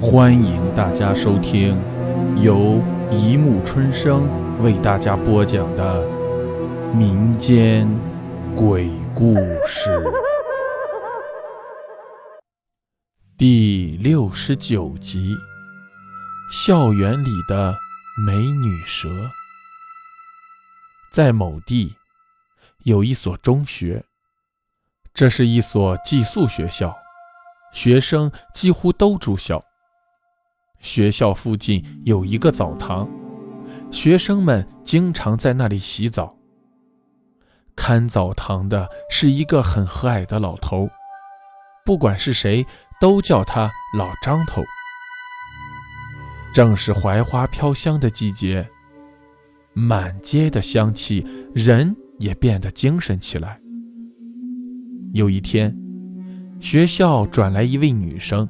欢迎大家收听由一木春生为大家播讲的民间鬼故事第六十九集：校园里的美女蛇。在某地有一所中学，这是一所寄宿学校，学生几乎都住校。学校附近有一个澡堂，学生们经常在那里洗澡。看澡堂的是一个很和蔼的老头，不管是谁都叫他老张头。正是槐花飘香的季节，满街的香气，人也变得精神起来。有一天，学校转来一位女生。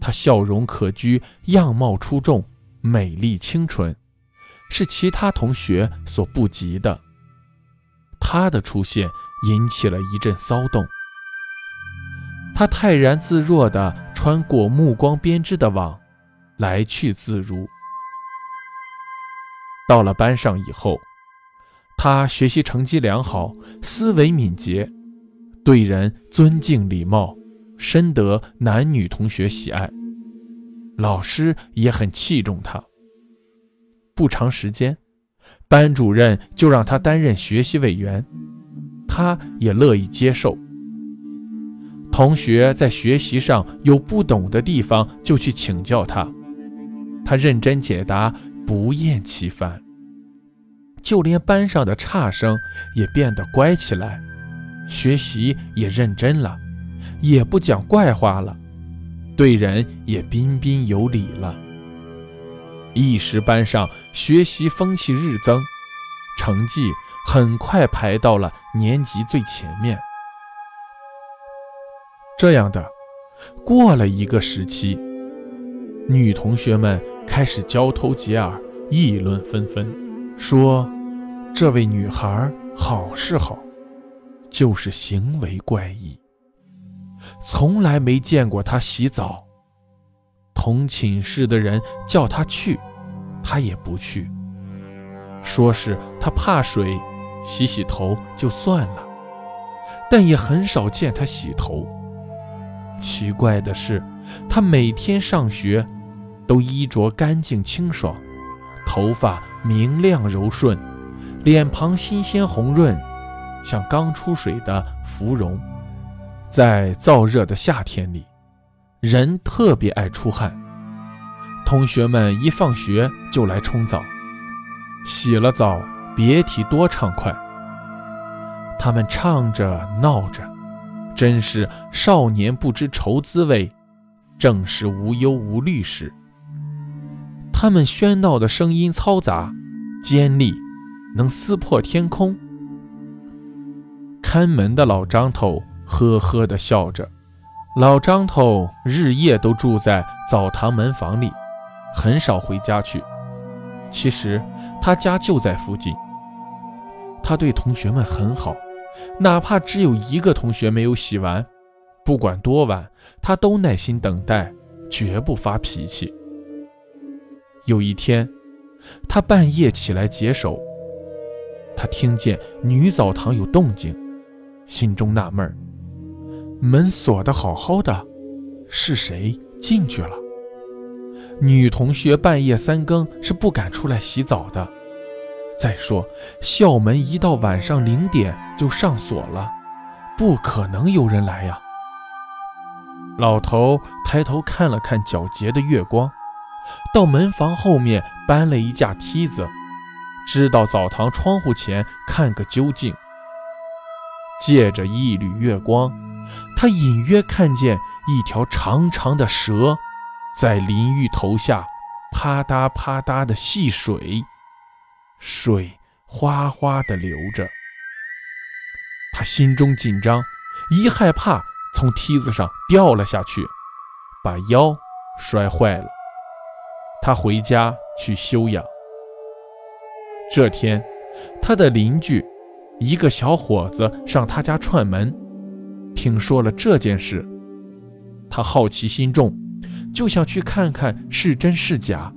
她笑容可掬，样貌出众，美丽清纯，是其他同学所不及的。她的出现引起了一阵骚动。她泰然自若地穿过目光编织的网，来去自如。到了班上以后，她学习成绩良好，思维敏捷，对人尊敬礼貌。深得男女同学喜爱，老师也很器重他。不长时间，班主任就让他担任学习委员，他也乐意接受。同学在学习上有不懂的地方，就去请教他，他认真解答，不厌其烦。就连班上的差生也变得乖起来，学习也认真了。也不讲怪话了，对人也彬彬有礼了。一时班上学习风气日增，成绩很快排到了年级最前面。这样的，过了一个时期，女同学们开始交头接耳，议论纷纷，说这位女孩好是好，就是行为怪异。从来没见过他洗澡。同寝室的人叫他去，他也不去，说是他怕水，洗洗头就算了。但也很少见他洗头。奇怪的是，他每天上学都衣着干净清爽，头发明亮柔顺，脸庞新鲜红润，像刚出水的芙蓉。在燥热的夏天里，人特别爱出汗。同学们一放学就来冲澡，洗了澡别提多畅快。他们唱着闹着，真是少年不知愁滋味，正是无忧无虑时。他们喧闹的声音嘈杂、尖利，能撕破天空。看门的老张头。呵呵地笑着，老张头日夜都住在澡堂门房里，很少回家去。其实他家就在附近。他对同学们很好，哪怕只有一个同学没有洗完，不管多晚，他都耐心等待，绝不发脾气。有一天，他半夜起来解手，他听见女澡堂有动静，心中纳闷儿。门锁得好好的，是谁进去了？女同学半夜三更是不敢出来洗澡的。再说，校门一到晚上零点就上锁了，不可能有人来呀。老头抬头看了看皎洁的月光，到门房后面搬了一架梯子，支到澡堂窗户前看个究竟。借着一缕月光。他隐约看见一条长长的蛇，在淋浴头下啪嗒啪嗒的戏水，水哗哗地流着。他心中紧张，一害怕，从梯子上掉了下去，把腰摔坏了。他回家去休养。这天，他的邻居一个小伙子上他家串门。听说了这件事，他好奇心重，就想去看看是真是假，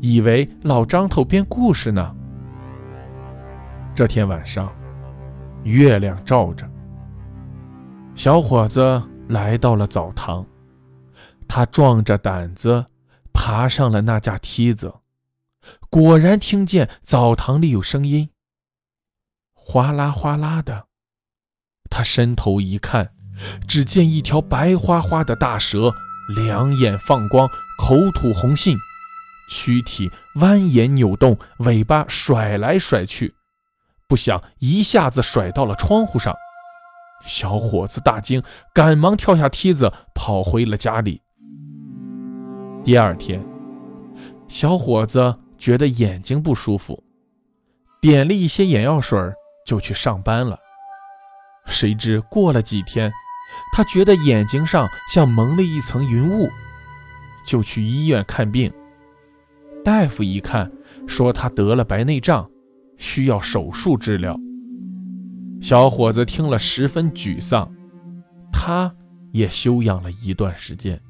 以为老张头编故事呢。这天晚上，月亮照着，小伙子来到了澡堂，他壮着胆子爬上了那架梯子，果然听见澡堂里有声音，哗啦哗啦的。他伸头一看，只见一条白花花的大蛇，两眼放光，口吐红信，躯体蜿蜒扭动，尾巴甩来甩去，不想一下子甩到了窗户上。小伙子大惊，赶忙跳下梯子，跑回了家里。第二天，小伙子觉得眼睛不舒服，点了一些眼药水，就去上班了。谁知过了几天，他觉得眼睛上像蒙了一层云雾，就去医院看病。大夫一看，说他得了白内障，需要手术治疗。小伙子听了十分沮丧，他也休养了一段时间。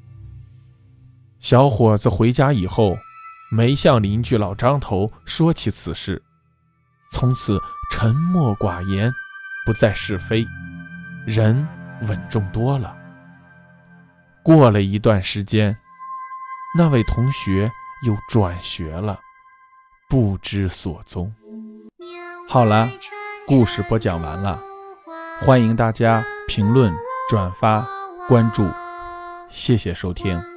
小伙子回家以后，没向邻居老张头说起此事，从此沉默寡言。不再是非，人稳重多了。过了一段时间，那位同学又转学了，不知所踪。好了，故事播讲完了，欢迎大家评论、转发、关注，谢谢收听。